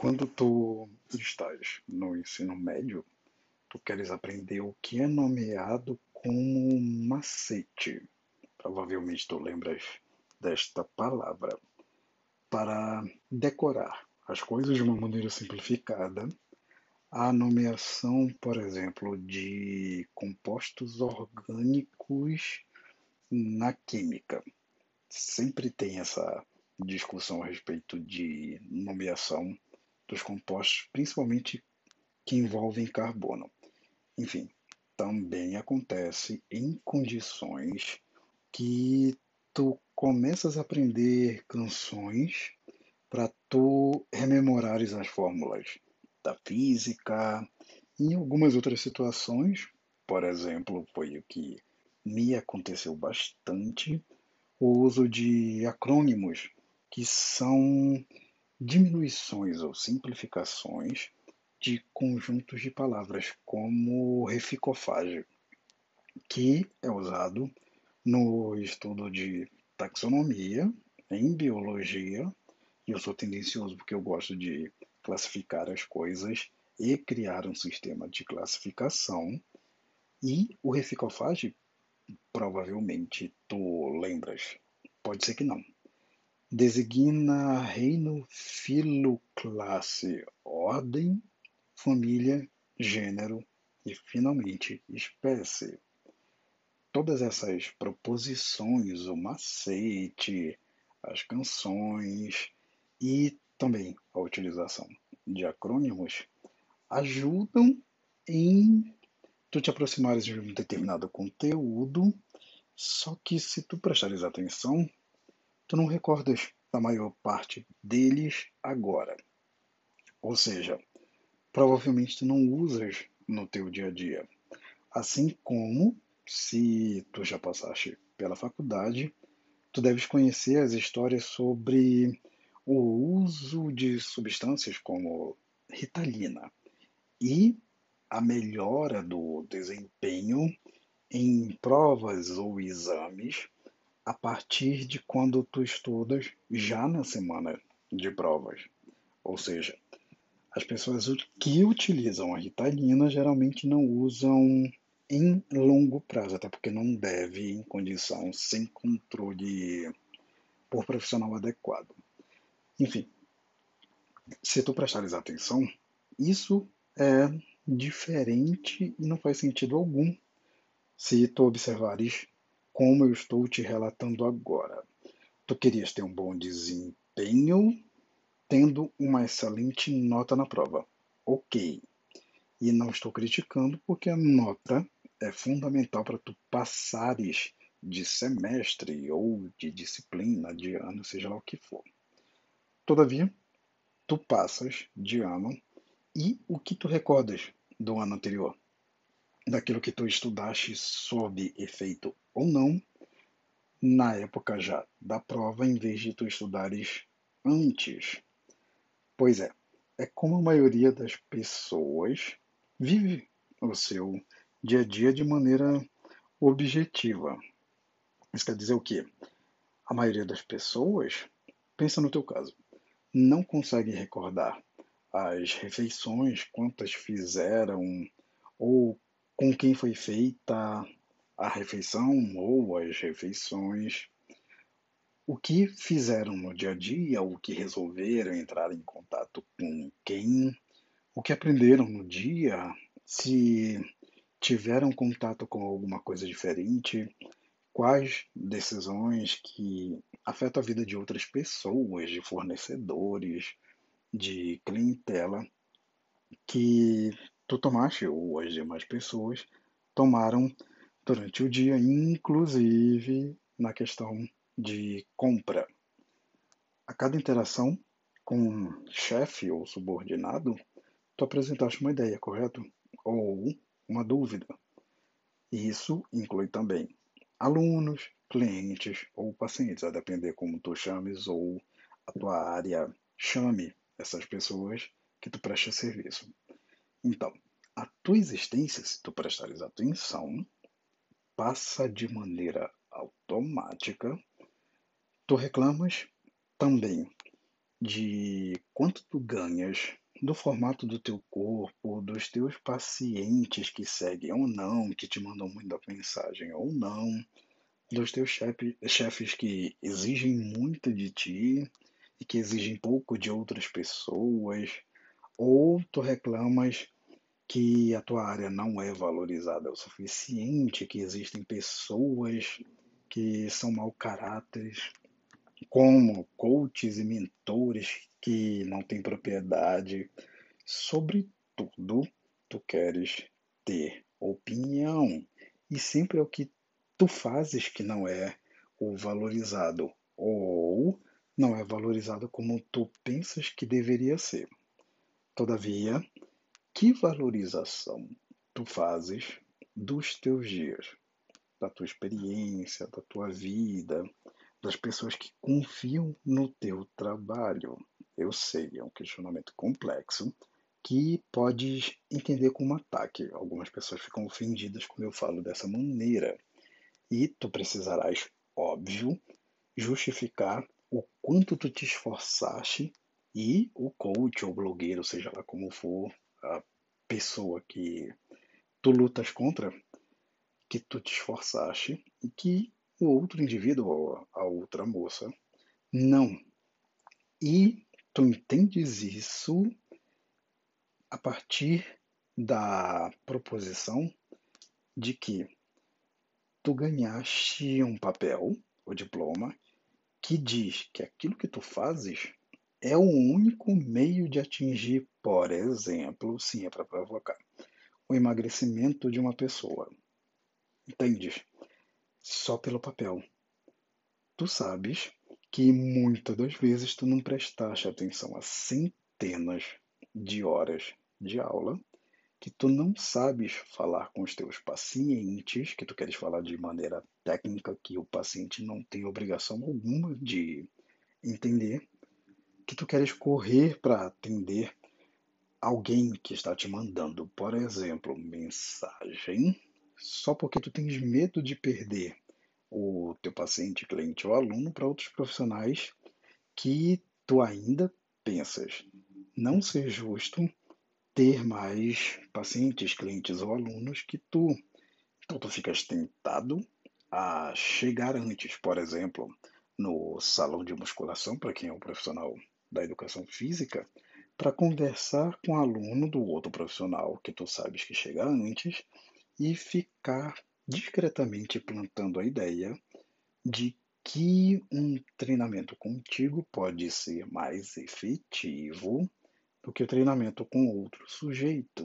Quando tu estás no ensino médio, tu queres aprender o que é nomeado como macete. Provavelmente tu lembras desta palavra. Para decorar as coisas de uma maneira simplificada, a nomeação, por exemplo, de compostos orgânicos na química. Sempre tem essa discussão a respeito de nomeação dos compostos, principalmente que envolvem carbono. Enfim, também acontece em condições que tu começas a aprender canções para tu rememorares as fórmulas da física, em algumas outras situações, por exemplo, foi o que me aconteceu bastante, o uso de acrônimos, que são diminuições ou simplificações de conjuntos de palavras, como reficofágio, que é usado no estudo de taxonomia, em biologia, e eu sou tendencioso porque eu gosto de classificar as coisas e criar um sistema de classificação. E o reficofage, provavelmente tu lembras, pode ser que não, designa reino, filo, classe, ordem, família, gênero e, finalmente, espécie. Todas essas proposições, o macete, as canções e também a utilização de acrônimos ajudam em tu te aproximares de um determinado conteúdo, só que se tu prestares atenção, tu não recordas da maior parte deles agora. Ou seja, provavelmente tu não usas no teu dia a dia. Assim como se tu já passaste pela faculdade, tu deves conhecer as histórias sobre o uso de substâncias como ritalina e a melhora do desempenho em provas ou exames a partir de quando tu estudas já na semana de provas. Ou seja, as pessoas que utilizam a Ritalina geralmente não usam em longo prazo, até porque não deve em condição sem controle por profissional adequado. Enfim, se tu prestares atenção, isso é diferente e não faz sentido algum se tu observares como eu estou te relatando agora. Tu querias ter um bom desempenho tendo uma excelente nota na prova. Ok. E não estou criticando porque a nota é fundamental para tu passares de semestre ou de disciplina, de ano, seja lá o que for. Todavia, tu passas de ano e o que tu recordas do ano anterior? Daquilo que tu estudaste sob efeito ou não, na época já da prova, em vez de tu estudares antes. Pois é, é como a maioria das pessoas vive o seu dia a dia de maneira objetiva. Isso quer dizer o quê? A maioria das pessoas, pensa no teu caso, não consegue recordar as refeições, quantas fizeram, ou com quem foi feita a refeição ou as refeições, o que fizeram no dia a dia, o que resolveram entrar em contato com quem, o que aprenderam no dia, se tiveram contato com alguma coisa diferente, quais decisões que afetam a vida de outras pessoas, de fornecedores, de clientela, que tu tomaste ou as demais pessoas tomaram durante o dia, inclusive na questão de compra. A cada interação com chefe ou subordinado, tu apresentaste uma ideia, correto? Ou uma dúvida. Isso inclui também alunos, clientes ou pacientes, a depender como tu chames ou a tua área chame essas pessoas que tu presta serviço. Então, a tua existência, se tu prestares atenção, passa de maneira automática. Tu reclamas também de quanto tu ganhas, do formato do teu corpo, dos teus pacientes que seguem ou não, que te mandam muita mensagem ou não, dos teus chefe, chefes que exigem muito de ti e que exigem pouco de outras pessoas, ou tu reclamas que a tua área não é valorizada o suficiente, que existem pessoas que são mau caráteres, como coaches e mentores que não têm propriedade. Sobre tudo, tu queres ter opinião. E sempre é o que tu fazes que não é o valorizado. Ou não é valorizado como tu pensas que deveria ser. Todavia, que valorização tu fazes dos teus dias, da tua experiência, da tua vida, das pessoas que confiam no teu trabalho? Eu sei, é um questionamento complexo que podes entender como um ataque. Algumas pessoas ficam ofendidas quando eu falo dessa maneira. E tu precisarás, óbvio, justificar o quanto tu te esforçaste e o coach ou blogueiro, seja lá como for, a pessoa que tu lutas contra, que tu te esforçaste e que o outro indivíduo, a outra moça, não. E tu entendes isso a partir da proposição de que tu ganhaste um papel, o diploma, que diz que aquilo que tu fazes é o único meio de atingir, por exemplo, sim, é para provocar, o emagrecimento de uma pessoa. Entendes? Só pelo papel. Tu sabes que muitas das vezes tu não prestaste atenção a centenas de horas de aula que tu não sabes falar com os teus pacientes, que tu queres falar de maneira técnica que o paciente não tem obrigação alguma de entender, que tu queres correr para atender alguém que está te mandando, por exemplo, mensagem, só porque tu tens medo de perder o teu paciente, cliente ou aluno para outros profissionais que tu ainda pensas não ser justo ter mais pacientes, clientes ou alunos que tu. Então tu ficas tentado a chegar antes, por exemplo, no salão de musculação, para quem é um profissional da educação física, para conversar com o aluno do outro profissional que tu sabes que chega antes e ficar discretamente plantando a ideia de que um treinamento contigo pode ser mais efetivo do que o treinamento com outro sujeito.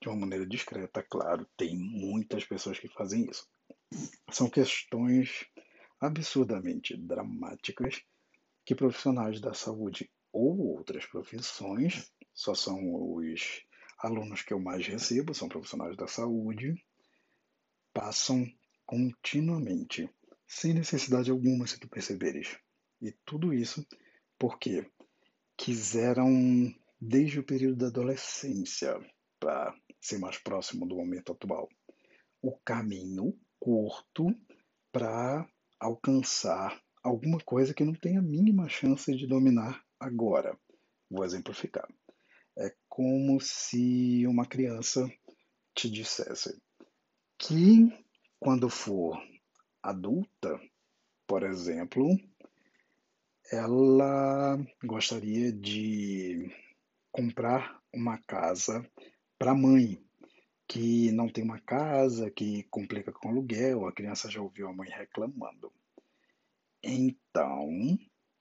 De uma maneira discreta, claro, tem muitas pessoas que fazem isso. São questões absurdamente dramáticas que profissionais da saúde ou outras profissões, só são os alunos que eu mais recebo, são profissionais da saúde, passam continuamente, sem necessidade alguma, se tu perceberes. E tudo isso porque quiseram desde o período da adolescência, para ser mais próximo do momento atual. O caminho curto para alcançar alguma coisa que não tem a mínima chance de dominar agora. Vou exemplificar. É como se uma criança te dissesse que quando for adulta, por exemplo, ela gostaria de comprar uma casa para a mãe, que não tem uma casa, que complica com aluguel, a criança já ouviu a mãe reclamando. Então,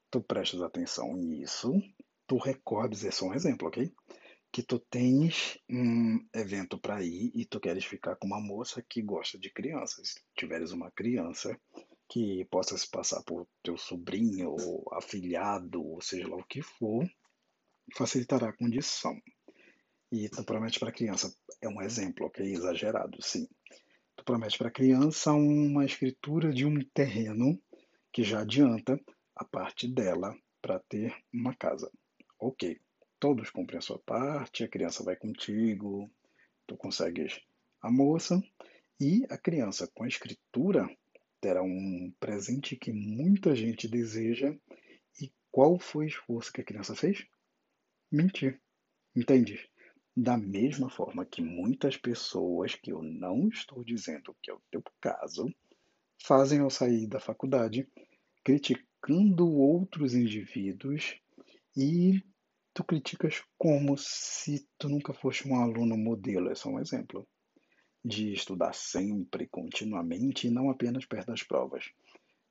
tu prestas atenção nisso, tu recordes, é um exemplo, ok? Que tu tens um evento para ir e tu queres ficar com uma moça que gosta de crianças. Se tiveres uma criança que possa se passar por teu sobrinho, ou afilhado, ou seja lá o que for, facilitará a condição. E tu promete para a criança, é um exemplo, ok? Exagerado, sim. Tu promete para a criança uma escritura de um terreno que já adianta a parte dela para ter uma casa. Ok, todos cumprem a sua parte, a criança vai contigo, tu consegues a moça e a criança com a escritura terá um presente que muita gente deseja e qual foi o esforço que a criança fez? Mentir. Entende? Da mesma forma que muitas pessoas, que eu não estou dizendo que é o teu caso, fazem ao sair da faculdade, criticando outros indivíduos e tu criticas como se tu nunca fosse um aluno modelo, é só um exemplo. De estudar sempre, continuamente e não apenas perto das provas.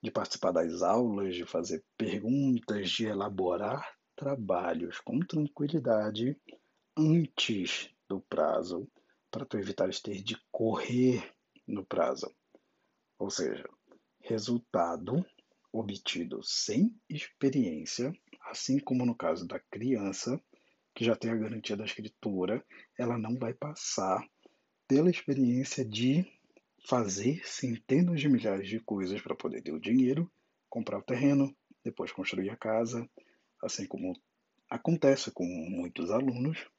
De participar das aulas, de fazer perguntas, de elaborar trabalhos com tranquilidade antes do prazo, para tu evitares ter de correr no prazo. Ou seja, resultado obtido sem experiência Assim como no caso da criança, que já tem a garantia da escritura, ela não vai passar pela experiência de fazer centenas de milhares de coisas para poder ter o dinheiro, comprar o terreno, depois construir a casa, assim como acontece com muitos alunos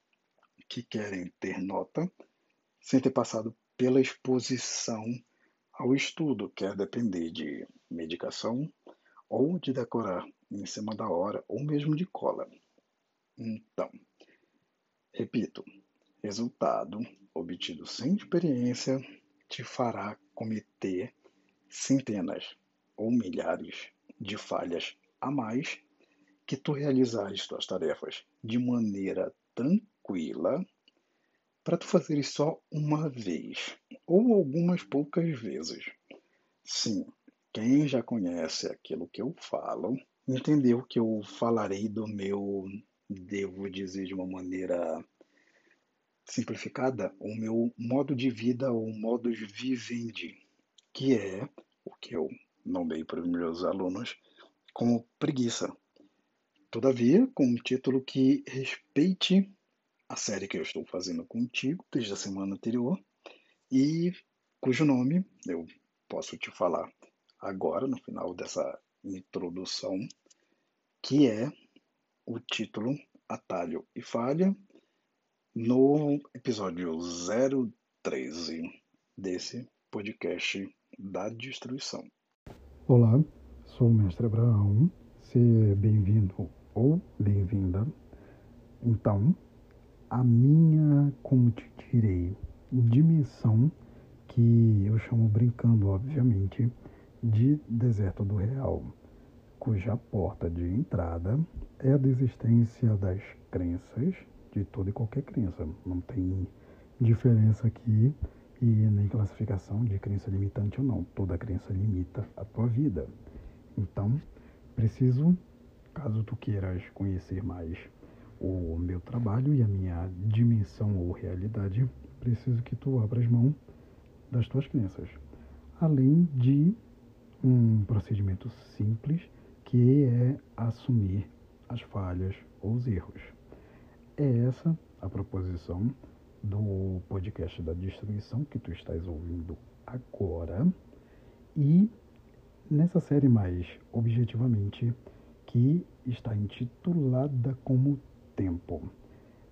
que querem ter nota sem ter passado pela exposição ao estudo, quer depender de medicação ou de decorar em cima da hora ou mesmo de cola. Então, repito, resultado obtido sem experiência te fará cometer centenas ou milhares de falhas a mais que tu realizares tuas tarefas de maneira tranquila para tu fazeres só uma vez ou algumas poucas vezes. Sim, quem já conhece aquilo que eu falo entendeu que eu falarei do meu, devo dizer de uma maneira simplificada, o meu modo de vida, o modus vivendi, que é o que eu nomeei para os meus alunos como preguiça. Todavia, com um título que respeite a série que eu estou fazendo contigo desde a semana anterior e cujo nome eu posso te falar agora, no final dessa introdução, que é o título Atalho e Falha, no episódio 013 desse podcast da destruição. Olá, sou o Mestre Abraão, seja bem-vindo ou bem-vinda. Então, a minha, como te direi, dimensão, que eu chamo brincando, obviamente, de deserto do real, cuja porta de entrada é a desistência das crenças, de toda e qualquer crença. Não tem diferença aqui e nem classificação de crença limitante ou não. Toda crença limita a tua vida. Então, preciso, caso tu queiras conhecer mais o meu trabalho e a minha dimensão ou realidade, preciso que tu abras mão das tuas crenças. Além de um procedimento simples que é assumir as falhas ou os erros. É essa a proposição do podcast da destruição que tu estás ouvindo agora e nessa série mais objetivamente que está intitulada como Tempo.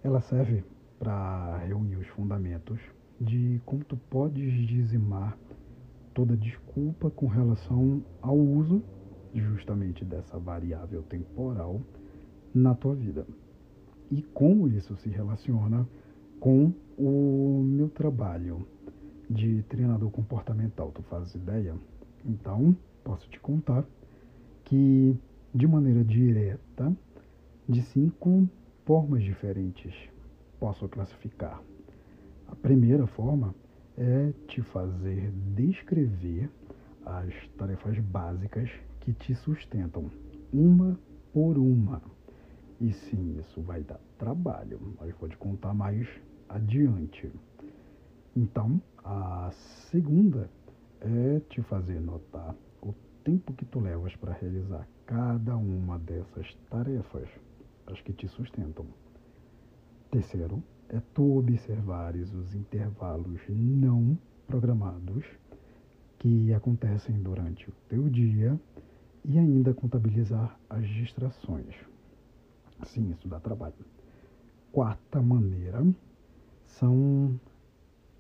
Ela serve para reunir os fundamentos de como tu podes dizimar toda desculpa com relação ao uso justamente dessa variável temporal na tua vida. E como isso se relaciona com o meu trabalho de treinador comportamental, tu fazes ideia? Então, posso te contar que de maneira direta, de cinco formas diferentes posso classificar. A primeira forma é te fazer descrever as tarefas básicas que te sustentam, uma por uma. E sim, isso vai dar trabalho, mas vou te contar mais adiante. Então, a segunda é te fazer notar o tempo que tu levas para realizar cada uma dessas tarefas, as que te sustentam. Terceiro, é tu observares os intervalos não programados que acontecem durante o teu dia e ainda contabilizar as distrações. Sim, isso dá trabalho. Quarta maneira são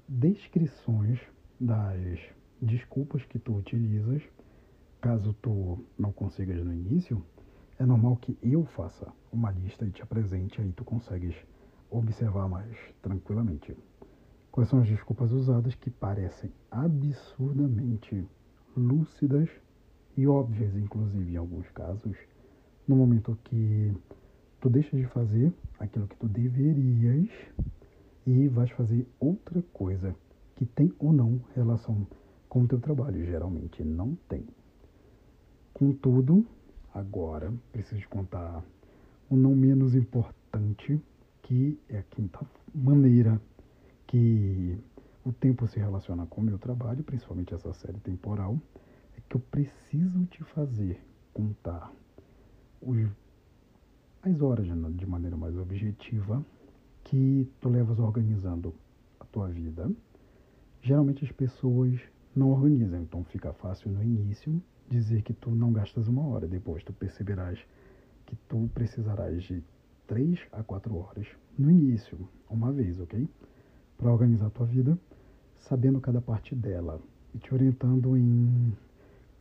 descrições das desculpas que tu utilizas, caso tu não consigas no início, é normal que eu faça uma lista e te apresente, aí tu consegues observar mais tranquilamente. Quais são as desculpas usadas que parecem absurdamente lúcidas e óbvias, inclusive em alguns casos, no momento que tu deixas de fazer aquilo que tu deverias e vais fazer outra coisa que tem ou não relação com o teu trabalho. Geralmente não tem. Contudo, agora preciso contar o não menos importante, que é a quinta maneira que o tempo se relaciona com o meu trabalho, principalmente essa série temporal, é que eu preciso te fazer contar os, as horas de maneira mais objetiva que tu levas organizando a tua vida. Geralmente as pessoas não organizam, então fica fácil no início dizer que tu não gastas uma hora, depois tu perceberás que tu precisarás de três a quatro horas no início, uma vez, ok? Para organizar a tua vida, sabendo cada parte dela e te orientando em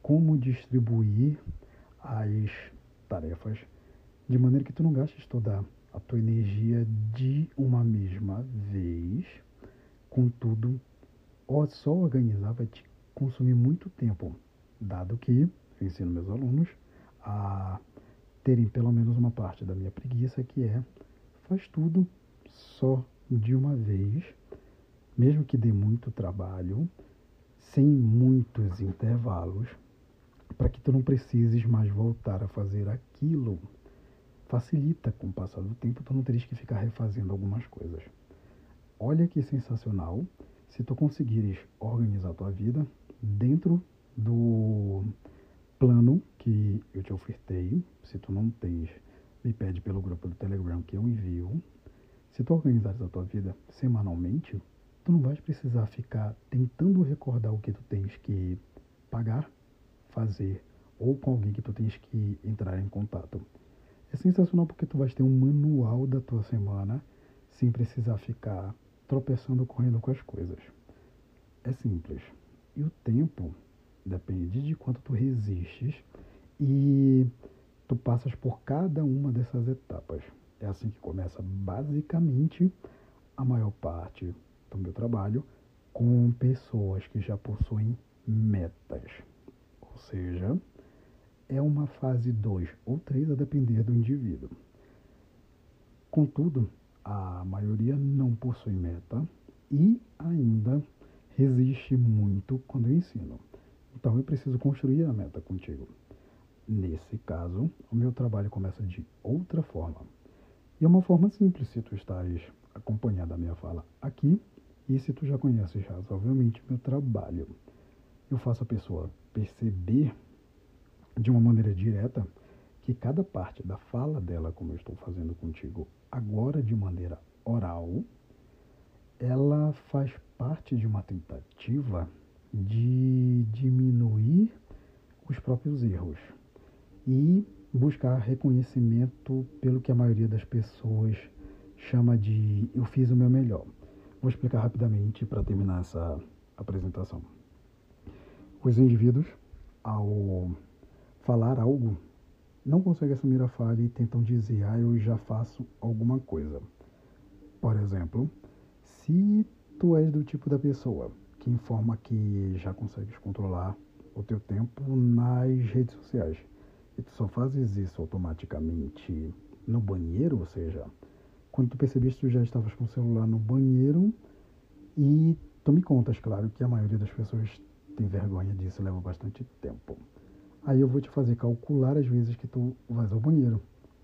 como distribuir as tarefas de maneira que tu não gastes toda a tua energia de uma mesma vez. Contudo, só organizar vai te consumir muito tempo, dado que eu ensino meus alunos a terem pelo menos uma parte da minha preguiça, que é faz tudo só de uma vez, mesmo que dê muito trabalho, sem muitos intervalos, para que tu não precises mais voltar a fazer aquilo. Facilita com o passar do tempo, tu não teres que ficar refazendo algumas coisas. Olha que sensacional se tu conseguires organizar tua vida dentro do plano que eu te ofertei. Se tu não tens, me pede pelo grupo do Telegram que eu envio. Se tu organizares a tua vida semanalmente, tu não vais precisar ficar tentando recordar o que tu tens que pagar fazer ou com alguém que tu tens que entrar em contato. É sensacional porque tu vais ter um manual da tua semana sem precisar ficar tropeçando correndo com as coisas. É simples. E o tempo depende de quanto tu resistes e tu passas por cada uma dessas etapas. É assim que começa basicamente a maior parte do meu trabalho com pessoas que já possuem metas ou seja, é uma fase 2 ou 3 a depender do indivíduo. Contudo, a maioria não possui meta e ainda resiste muito quando eu ensino. Então eu preciso construir a meta contigo. Nesse caso, o meu trabalho começa de outra forma. E é uma forma simples se tu estás acompanhando a minha fala aqui e se tu já conheces razoavelmente meu trabalho. Eu faço a pessoa perceber de uma maneira direta que cada parte da fala dela, como eu estou fazendo contigo agora de maneira oral, ela faz parte de uma tentativa de diminuir os próprios erros e buscar reconhecimento pelo que a maioria das pessoas chama de eu fiz o meu melhor. Vou explicar rapidamente para terminar essa apresentação. Os indivíduos, ao falar algo, não conseguem assumir a falha e tentam dizer, ah, eu já faço alguma coisa. Por exemplo, se tu és do tipo da pessoa que informa que já consegues controlar o teu tempo nas redes sociais e tu só fazes isso automaticamente no banheiro, ou seja, quando tu percebeste tu já estavas com o celular no banheiro e tu me contas, claro, que a maioria das pessoas tem vergonha disso, leva bastante tempo. Aí eu vou te fazer calcular as vezes que tu vais ao banheiro.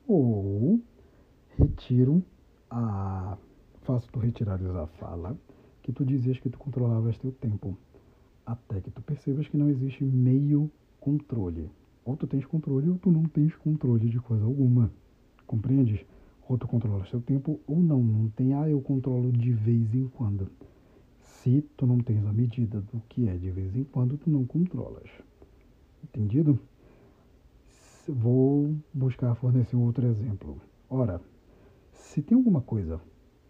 Ou retiro a. Faço tu retirares a fala que tu dizias que tu controlavas teu tempo. Até que tu percebas que não existe meio controle. Ou tu tens controle ou tu não tens controle de coisa alguma. Compreendes? Ou tu controlas teu tempo ou não. Não tem, ah, eu controlo de vez em quando. Se tu não tens a medida do que é de vez em quando, tu não controlas. Entendido? Vou buscar fornecer outro exemplo. Ora, se tem alguma coisa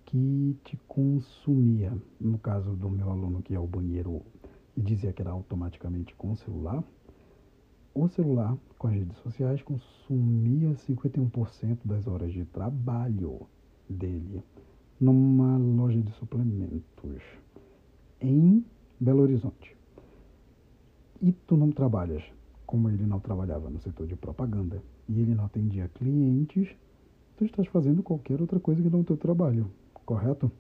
que te consumia, no caso do meu aluno que é o banheiro e dizia que era automaticamente com o celular, o celular com as redes sociais consumia 51% das horas de trabalho dele numa loja de suplementos em Belo Horizonte. E tu não trabalhas como ele não trabalhava no setor de propaganda e ele não atendia clientes, tu estás fazendo qualquer outra coisa que não o teu trabalho, correto?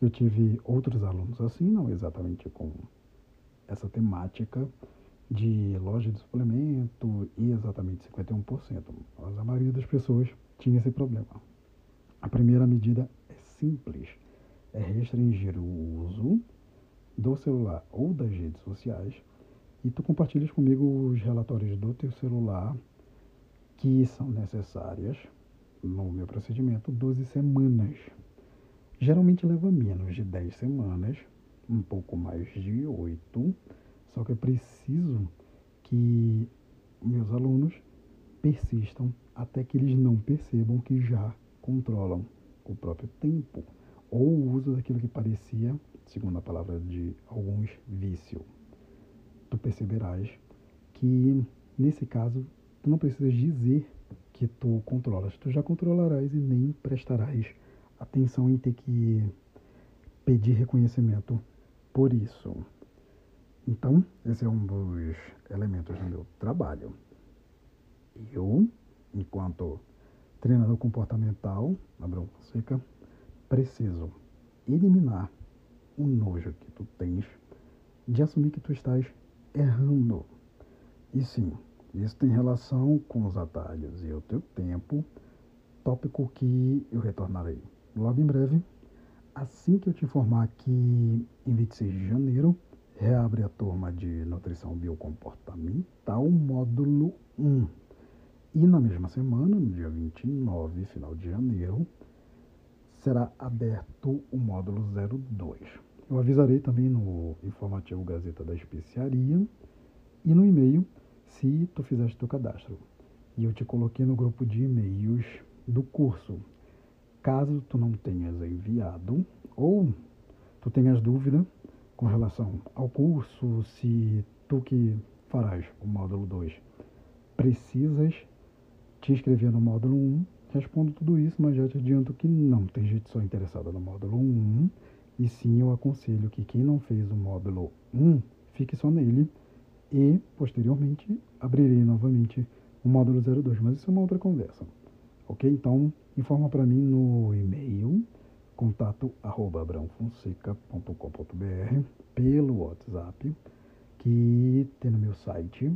Eu tive outros alunos assim, não exatamente com essa temática de loja de suplemento e exatamente 51%. Mas a maioria das pessoas tinha esse problema. A primeira medida é simples, é restringir o uso do celular ou das redes sociais e tu compartilhas comigo os relatórios do teu celular que são necessárias no meu procedimento 12 semanas. Geralmente leva menos de 10 semanas, um pouco mais de 8, só que eu preciso que meus alunos persistam até que eles não percebam que já controlam o próprio tempo ou o uso daquilo que parecia, segundo a palavra de alguns, vício tu perceberás que nesse caso tu não precisas dizer que tu controlas, tu já controlarás e nem prestarás atenção em ter que pedir reconhecimento por isso. Então, esse é um dos elementos do meu trabalho. Eu, enquanto treinador comportamental, Abraão Fonseca, preciso eliminar o nojo que tu tens de assumir que tu estás errando. E sim, isso tem relação com os atalhos e o teu tempo, tópico que eu retornarei logo em breve. Assim que eu te informar que em 26 de janeiro reabre a turma de nutrição biocomportamental, módulo 1. E na mesma semana, no dia 29, final de janeiro, será aberto o módulo 02. Eu avisarei também no informativo Gazeta da Especiaria e no e-mail se tu fizeste teu cadastro. E eu te coloquei no grupo de e-mails do curso. Caso tu não tenhas enviado ou tu tenhas dúvida com relação ao curso, se tu que farás o módulo 2 precisas te inscrever no módulo 1, respondo tudo isso, mas já te adianto que não tem gente só interessada no módulo 1 e sim, eu aconselho que quem não fez o módulo 1 fique só nele e, posteriormente, abrirei novamente o módulo 02. Mas isso é uma outra conversa. Ok? Então, informa para mim no e-mail contato arroba abraãofonseca.com.br pelo WhatsApp que tem no meu site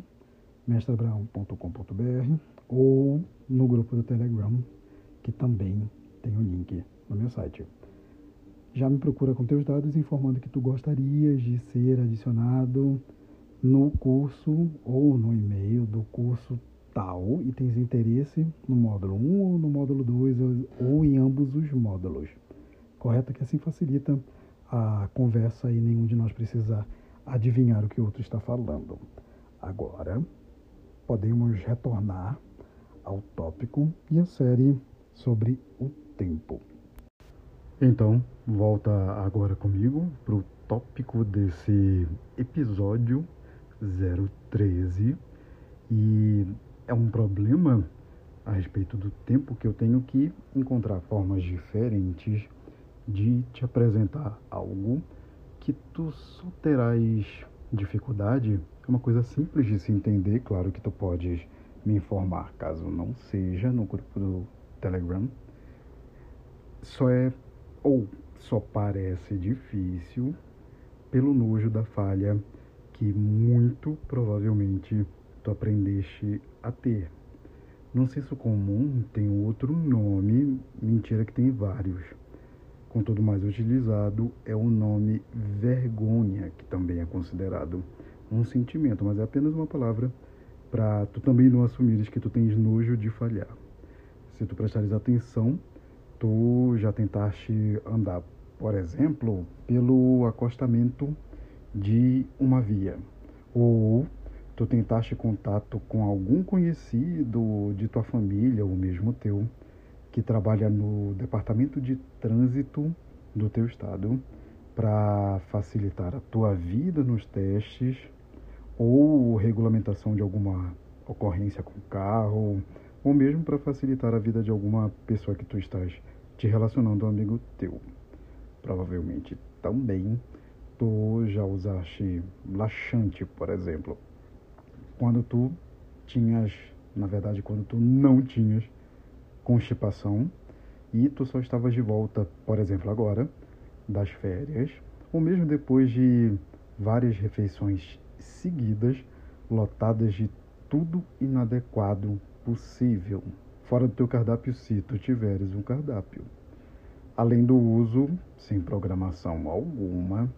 mestreabraão.com.br ou no grupo do Telegram que também tem o link no meu site já me procura com teus dados informando que tu gostarias de ser adicionado no curso ou no e-mail do curso tal e tens interesse no módulo 1 ou no módulo 2 ou em ambos os módulos. Correto? Que assim facilita a conversa e nenhum de nós precisa adivinhar o que o outro está falando. Agora, podemos retornar ao tópico e a série sobre o tempo. Então, volta agora comigo para o tópico desse episódio 013 e é um problema a respeito do tempo que eu tenho que encontrar formas diferentes de te apresentar algo que tu só terás dificuldade. É uma coisa simples de se entender, claro que tu podes me informar caso não seja no grupo do Telegram. Só é ou só parece difícil pelo nojo da falha que muito provavelmente tu aprendeste a ter. No senso comum tem outro nome, mentira que tem vários. Contudo, mais utilizado é o nome vergonha, que também é considerado um sentimento, mas é apenas uma palavra para tu também não assumires que tu tens nojo de falhar. Se tu prestares atenção, tu já tentaste andar, por exemplo, pelo acostamento de uma via, ou tu tentaste contato com algum conhecido de tua família ou mesmo teu que trabalha no departamento de trânsito do teu estado para facilitar a tua vida nos testes ou regulamentação de alguma ocorrência com carro, ou mesmo para facilitar a vida de alguma pessoa que tu estás te relacionando, um amigo teu. Provavelmente também tu já usaste laxante, por exemplo, quando tu tinhas, na verdade, quando tu não tinhas constipação e tu só estavas de volta, por exemplo, agora das férias, ou mesmo depois de várias refeições seguidas, lotadas de tudo inadequado possível, fora do teu cardápio se tu tiveres um cardápio. Além do uso, sem programação alguma,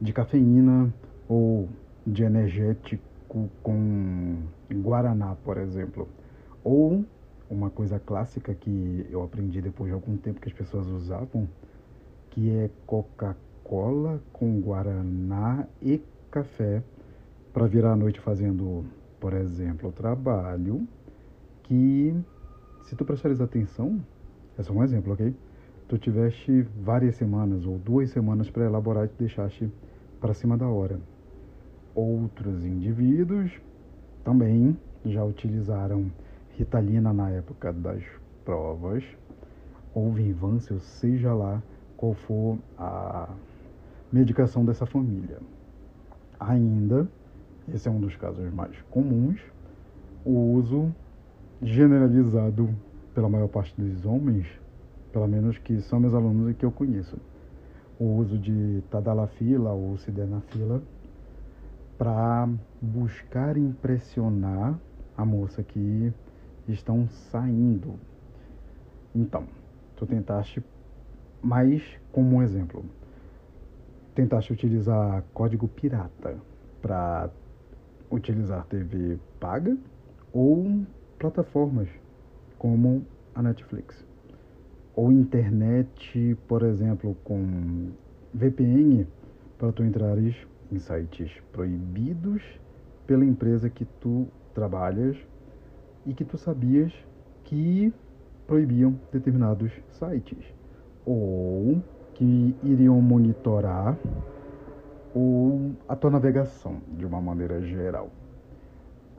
de cafeína ou de energético com guaraná, por exemplo, ou uma coisa clássica que eu aprendi depois de algum tempo que as pessoas usavam, que é Coca-Cola com guaraná e café para virar a noite fazendo, por exemplo, o trabalho que se tu prestares atenção, é só um exemplo, ok? Tu tiveste várias semanas ou duas semanas para elaborar e te deixaste para cima da hora. Outros indivíduos também já utilizaram Ritalina na época das provas, ou Vinvância, seja lá qual for a medicação dessa família. Ainda, esse é um dos casos mais comuns, o uso generalizado pela maior parte dos homens, pelo menos que são meus alunos e que eu conheço, o uso de tadalafila ou sildenafila para buscar impressionar a moça que estão saindo. Então, tu tentaste, mais como um exemplo, tentaste utilizar código pirata para utilizar TV paga ou plataformas como a Netflix ou internet, por exemplo, com VPN para tu entrares em sites proibidos pela empresa que tu trabalhas e que tu sabias que proibiam determinados sites ou que iriam monitorar ou a tua navegação de uma maneira geral.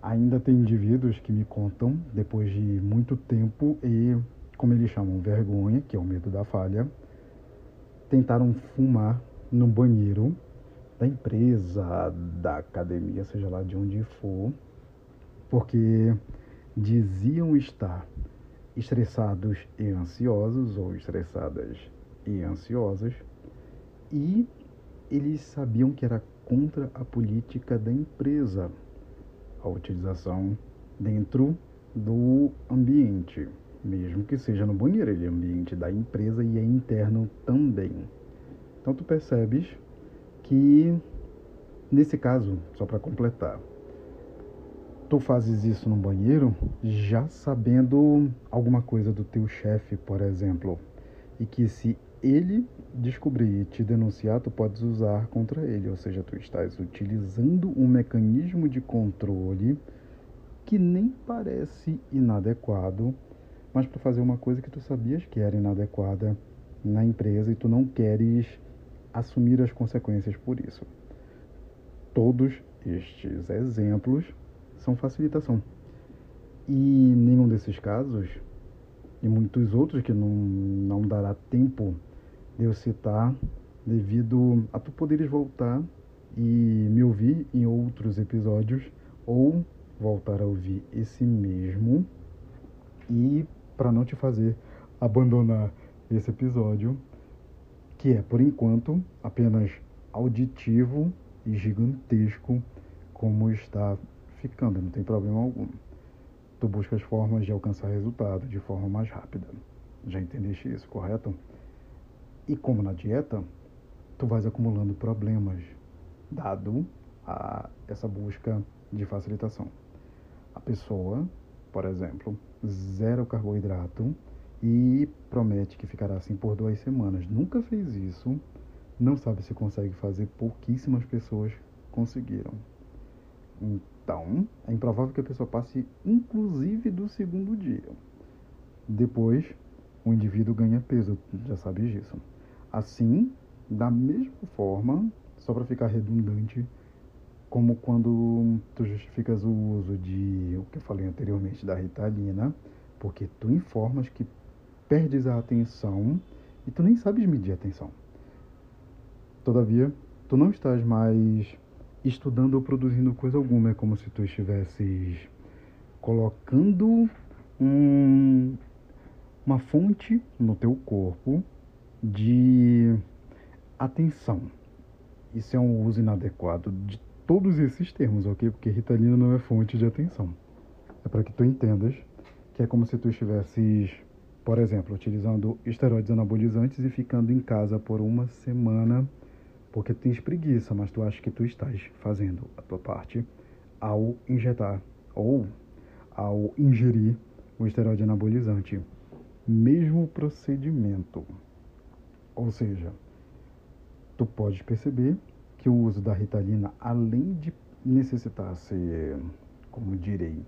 Ainda tem indivíduos que me contam, depois de muito tempo e, como eles chamam, vergonha, que é o medo da falha, tentaram fumar no banheiro da empresa, da academia, seja lá de onde for, porque diziam estar estressados e ansiosos, ou estressadas e ansiosas, e eles sabiam que era contra a política da empresa a utilização dentro do ambiente, mesmo que seja no banheiro, ele é ambiente da empresa e é interno também. Então tu percebes que nesse caso, só para completar, tu fazes isso no banheiro já sabendo alguma coisa do teu chefe, por exemplo, e que se ele descobrir e te denunciar, tu podes usar contra ele, ou seja, tu estás utilizando um mecanismo de controle que nem parece inadequado, mas para fazer uma coisa que tu sabias que era inadequada na empresa e tu não queres assumir as consequências por isso. Todos estes exemplos são facilitação. E nenhum desses casos, e muitos outros que não, não dará tempo de eu citar, devido a tu poderes voltar e me ouvir em outros episódios, ou voltar a ouvir esse mesmo, e para não te fazer abandonar esse episódio, que é por enquanto apenas auditivo e gigantesco, como está ficando, não tem problema algum. Tu buscas formas de alcançar resultado de forma mais rápida. Já entendeste isso, correto? E como na dieta, tu vais acumulando problemas, dado a essa busca de facilitação. A pessoa, por exemplo, zero carboidrato e promete que ficará assim por duas semanas. Nunca fez isso, não sabe se consegue fazer, pouquíssimas pessoas conseguiram. Então, é improvável que a pessoa passe inclusive do segundo dia. Depois, o indivíduo ganha peso, já sabes disso. Assim, da mesma forma, só para ficar redundante, como quando tu justificas o uso de o que eu falei anteriormente da Ritalina, porque tu informas que perdes a atenção e tu nem sabes medir a atenção. Todavia, tu não estás mais estudando ou produzindo coisa alguma, é como se tu estivesses colocando um, uma fonte no teu corpo de atenção. Isso é um uso inadequado de todos esses termos, ok? Porque Ritalina não é fonte de atenção. É para que tu entendas que é como se tu estivesses, por exemplo, utilizando esteroides anabolizantes e ficando em casa por uma semana porque tu tens preguiça, mas tu acha que tu estás fazendo a tua parte ao injetar ou ao ingerir o esteroide anabolizante. Mesmo procedimento. Ou seja, tu pode perceber que o uso da Ritalina, além de necessitar ser, como direi,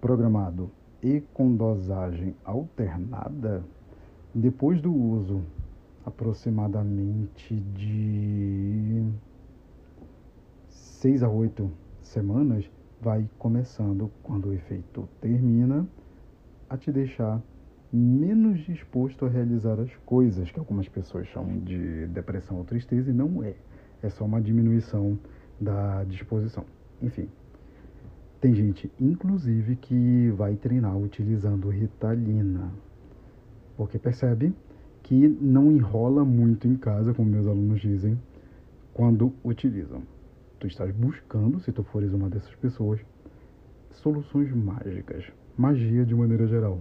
programado e com dosagem alternada, depois do uso aproximadamente de seis a oito semanas, vai começando, quando o efeito termina, a te deixar menos disposto a realizar as coisas que algumas pessoas chamam de depressão ou tristeza, e não é. É só uma diminuição da disposição. Enfim, tem gente, inclusive, que vai treinar utilizando Ritalina, porque percebe que não enrola muito em casa, como meus alunos dizem, quando utilizam. Tu estás buscando, se tu fores uma dessas pessoas, soluções mágicas, magia de maneira geral,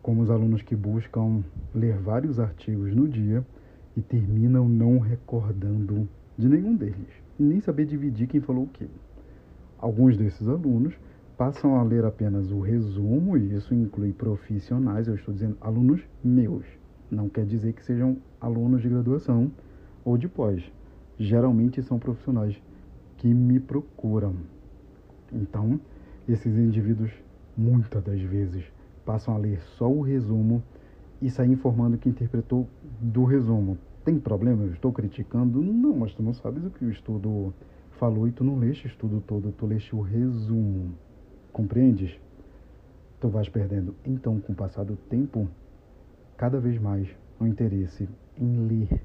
como os alunos que buscam ler vários artigos no dia e terminam não recordando de nenhum deles, nem saber dividir quem falou o quê. Alguns desses alunos passam a ler apenas o resumo, e isso inclui profissionais, eu estou dizendo alunos meus, não quer dizer que sejam alunos de graduação ou de pós. Geralmente são profissionais que me procuram. Então, esses indivíduos, muitas das vezes, passam a ler só o resumo e sair informando que interpretou do resumo. Tem problema? Eu estou criticando? Não, mas tu não sabes o que o estudo falou e tu não leste o estudo todo, tu leste o resumo. Compreendes? Tu vais perdendo. Então, com o passar do tempo, cada vez mais o interesse em ler,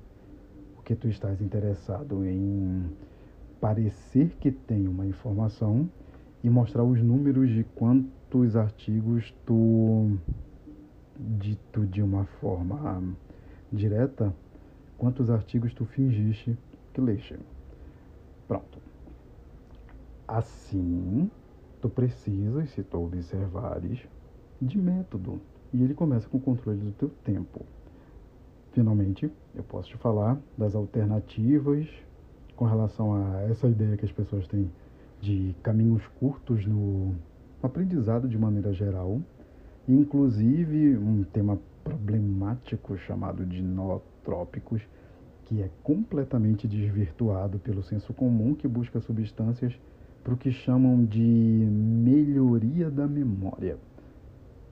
porque tu estás interessado em parecer que tem uma informação e mostrar os números de quantos artigos tu, dito de uma forma direta, quantos artigos tu fingiste que leste. Pronto. Assim, tu precisas, se tu observares, de método. E ele começa com o controle do teu tempo. Finalmente, eu posso te falar das alternativas com relação a essa ideia que as pessoas têm de caminhos curtos no aprendizado de maneira geral, inclusive um tema problemático chamado de nootrópicos, que é completamente desvirtuado pelo senso comum que busca substâncias para o que chamam de melhoria da memória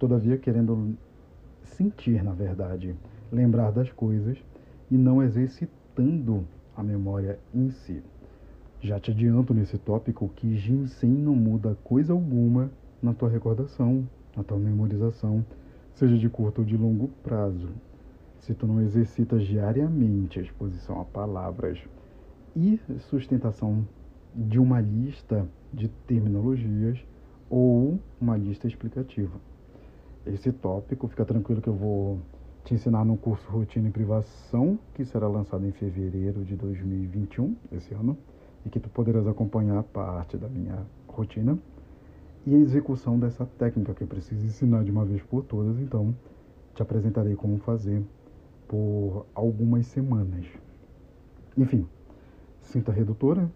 todavia querendo sentir, na verdade, lembrar das coisas e não exercitando a memória em si. Já te adianto nesse tópico que ginseng não muda coisa alguma na tua recordação, na tua memorização, seja de curto ou de longo prazo. Se tu não exercitas diariamente a exposição a palavras e sustentação de uma lista de terminologias ou uma lista explicativa esse tópico. Fica tranquilo que eu vou te ensinar no curso Rotina em Privação, que será lançado em fevereiro de 2021, esse ano, e que tu poderás acompanhar parte da minha rotina e a execução dessa técnica que eu preciso ensinar de uma vez por todas, então te apresentarei como fazer por algumas semanas. Enfim, cinta redutora,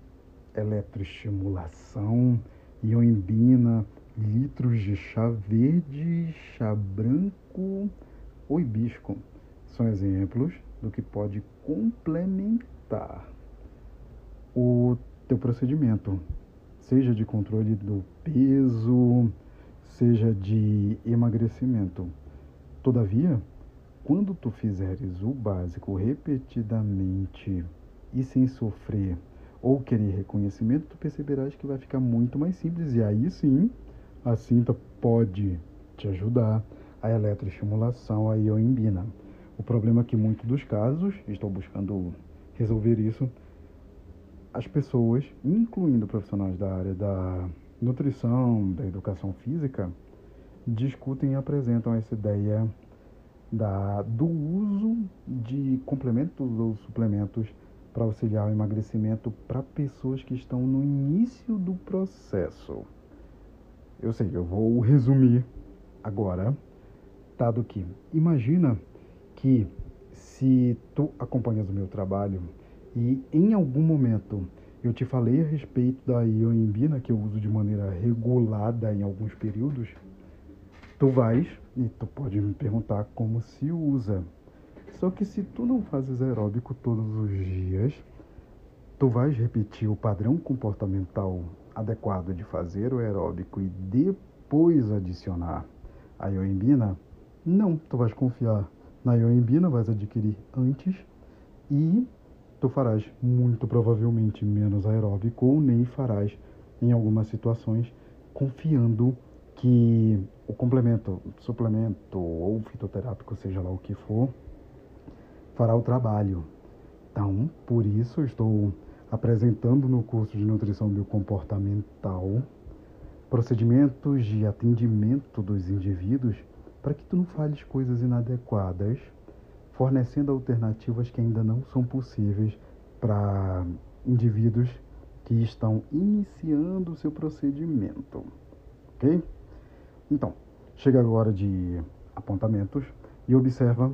eletroestimulação, ioimbina, litros de chá verde, chá branco ou hibisco. São exemplos do que pode complementar o teu procedimento, seja de controle do peso, seja de emagrecimento. Todavia, quando tu fizeres o básico repetidamente e sem sofrer ou querer reconhecimento, tu perceberás que vai ficar muito mais simples e aí sim a cinta pode te ajudar a eletroestimulação, a ioimbina. O problema é que, em muitos dos casos, estou buscando resolver isso, as pessoas, incluindo profissionais da área da nutrição, da educação física, discutem e apresentam essa ideia da, do uso de complementos ou suplementos para auxiliar o emagrecimento para pessoas que estão no início do processo. Eu sei, eu vou resumir agora, dado que imagina que se tu acompanhas o meu trabalho e em algum momento eu te falei a respeito da ioimbina que eu uso de maneira regulada em alguns períodos, tu vais e tu pode me perguntar como se usa. Só que se tu não fazes aeróbico todos os dias, tu vais repetir o padrão comportamental adequado de fazer o aeróbico e depois adicionar a ioimbina? Não, tu vais confiar na ioimbina, vais adquirir antes e tu farás muito provavelmente menos aeróbico ou nem farás em algumas situações confiando que o complemento, suplemento ou fitoterápico, seja lá o que for, fará o trabalho. Então, por isso estou apresentando no curso de nutrição biocomportamental procedimentos de atendimento dos indivíduos para que tu não fales coisas inadequadas, fornecendo alternativas que ainda não são possíveis para indivíduos que estão iniciando o seu procedimento, ok? Então, chega agora de apontamentos e observa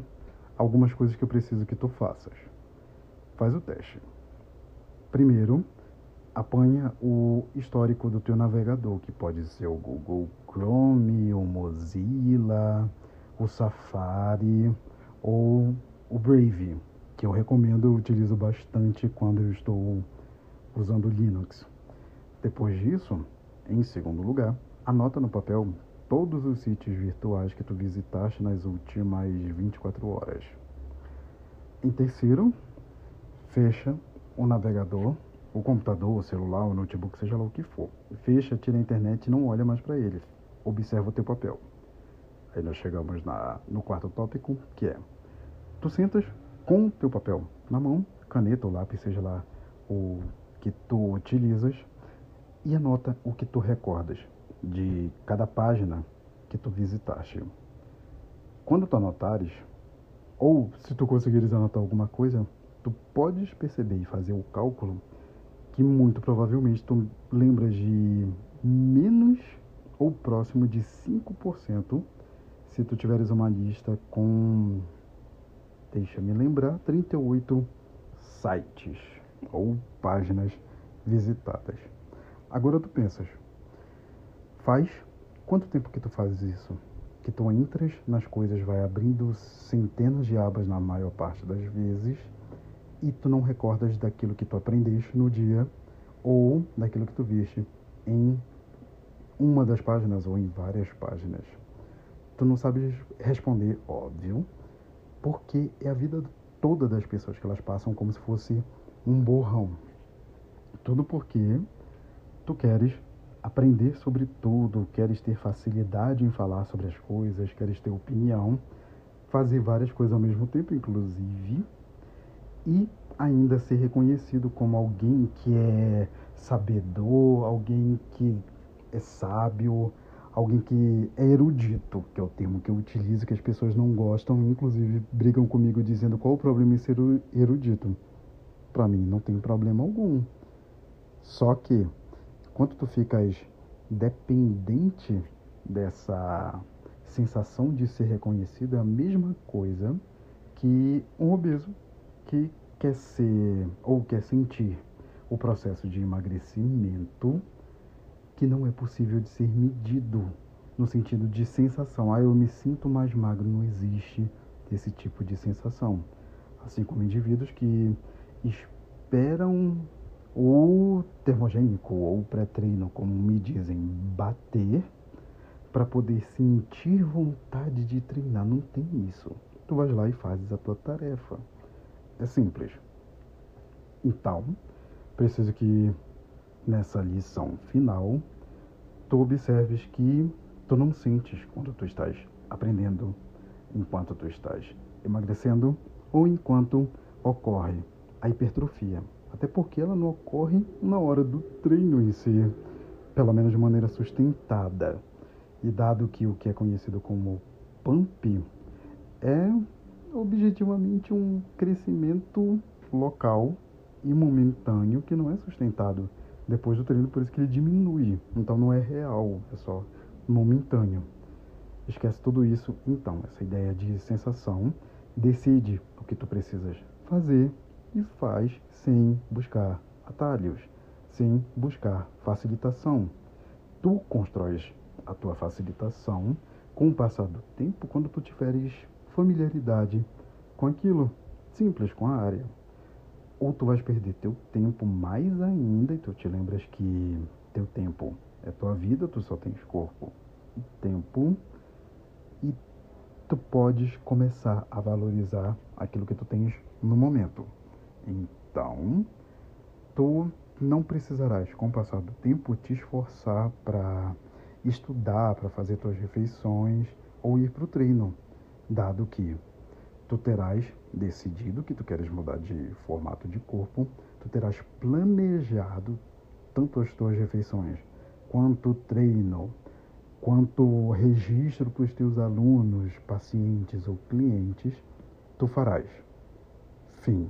algumas coisas que eu preciso que tu faças. Faz o teste. Primeiro, apanha o histórico do teu navegador, que pode ser o Google Chrome, o Mozilla, o Safari ou o Brave, que eu recomendo, eu utilizo bastante quando eu estou usando Linux. Depois disso, em segundo lugar, anota no papel todos os sítios virtuais que tu visitaste nas últimas 24 horas. Em terceiro, fecha o navegador, o computador, o celular, o notebook, seja lá o que for. Fecha, tira a internet e não olha mais para ele. Observa o teu papel. Aí nós chegamos na, no quarto tópico, que é: tu sentas com o teu papel na mão, caneta ou lápis, seja lá o que tu utilizas, e anota o que tu recordas de cada página que tu visitaste. Quando tu anotares, ou se tu conseguires anotar alguma coisa, tu podes perceber e fazer o cálculo que muito provavelmente tu lembras de menos ou próximo de 5% se tu tiveres uma lista com, deixa me lembrar, 38 sites ou páginas visitadas. Agora tu pensas, faz quanto tempo que tu fazes isso? Que tu entras nas coisas, vai abrindo centenas de abas na maior parte das vezes e tu não recordas daquilo que tu aprendeste no dia ou daquilo que tu viste em uma das páginas ou em várias páginas. Tu não sabes responder, óbvio, porque é a vida toda das pessoas que elas passam como se fosse um borrão. Tudo porque tu queres aprender sobre tudo, queres ter facilidade em falar sobre as coisas, queres ter opinião, fazer várias coisas ao mesmo tempo, inclusive e ainda ser reconhecido como alguém que é sabedor, alguém que é sábio, alguém que é erudito, que é o termo que eu utilizo, que as pessoas não gostam, inclusive brigam comigo dizendo qual o problema em ser erudito. Para mim não tem problema algum. Só que quando tu ficas dependente dessa sensação de ser reconhecido, é a mesma coisa que um obeso que quer ser ou quer sentir o processo de emagrecimento que não é possível de ser medido no sentido de sensação. Ah, eu me sinto mais magro, não existe esse tipo de sensação. Assim como indivíduos que esperam o termogênico ou pré-treino, como me dizem, bater para poder sentir vontade de treinar. Não tem isso. Tu vais lá e fazes a tua tarefa. É simples. Então, preciso que nessa lição final tu observes que tu não sentes quando tu estás aprendendo, enquanto tu estás emagrecendo ou enquanto ocorre a hipertrofia. Até porque ela não ocorre na hora do treino em si, pelo menos de maneira sustentada. E dado que o que é conhecido como pump é objetivamente um crescimento local e momentâneo que não é sustentado depois do treino, por isso que ele diminui. Então não é real, é só momentâneo. Esquece tudo isso, então, essa ideia de sensação. Decide o que tu precisas fazer e faz sem buscar atalhos, sem buscar facilitação. Tu constróis a tua facilitação com o passar do tempo quando tu tiveres familiaridade com aquilo, simples com a área. Ou tu vais perder teu tempo mais ainda e tu te lembras que teu tempo é tua vida, tu só tens corpo e tempo e tu podes começar a valorizar aquilo que tu tens no momento. Então, tu não precisarás, com o passar do tempo, te esforçar para estudar, para fazer tuas refeições ou ir para o treino, dado que tu terás decidido que tu queres mudar de formato de corpo, tu terás planejado tanto as tuas refeições quanto treino, quanto registro para os teus alunos, pacientes ou clientes, tu farás. Fim.